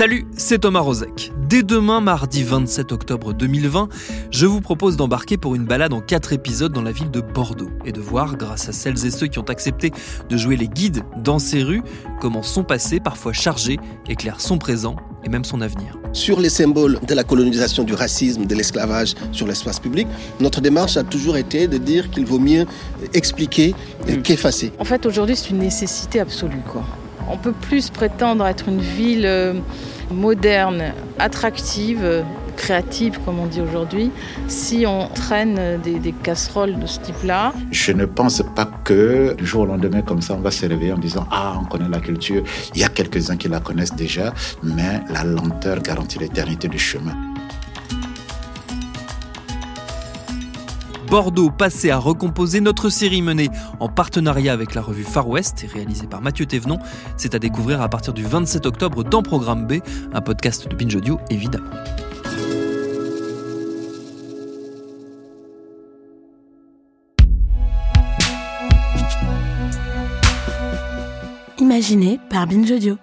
Salut, c'est Thomas Rozek. Dès demain, mardi 27 octobre 2020, je vous propose d'embarquer pour une balade en quatre épisodes dans la ville de Bordeaux et de voir, grâce à celles et ceux qui ont accepté de jouer les guides dans ces rues, comment son passé, parfois chargé, éclaire son présent et même son avenir. Sur les symboles de la colonisation, du racisme, de l'esclavage sur l'espace public, notre démarche a toujours été de dire qu'il vaut mieux expliquer qu'effacer. En fait, aujourd'hui, c'est une nécessité absolue. Quoi. On peut plus prétendre être une ville euh, moderne, attractive, euh, créative, comme on dit aujourd'hui, si on traîne des, des casseroles de ce type-là. Je ne pense pas que du jour au lendemain, comme ça, on va se réveiller en disant Ah, on connaît la culture. Il y a quelques-uns qui la connaissent déjà, mais la lenteur garantit l'éternité du chemin. Bordeaux passé à recomposer notre série menée en partenariat avec la revue Far West et réalisée par Mathieu Thévenon. C'est à découvrir à partir du 27 octobre dans Programme B, un podcast de Binge Audio évidemment. Imaginé par Binge Audio.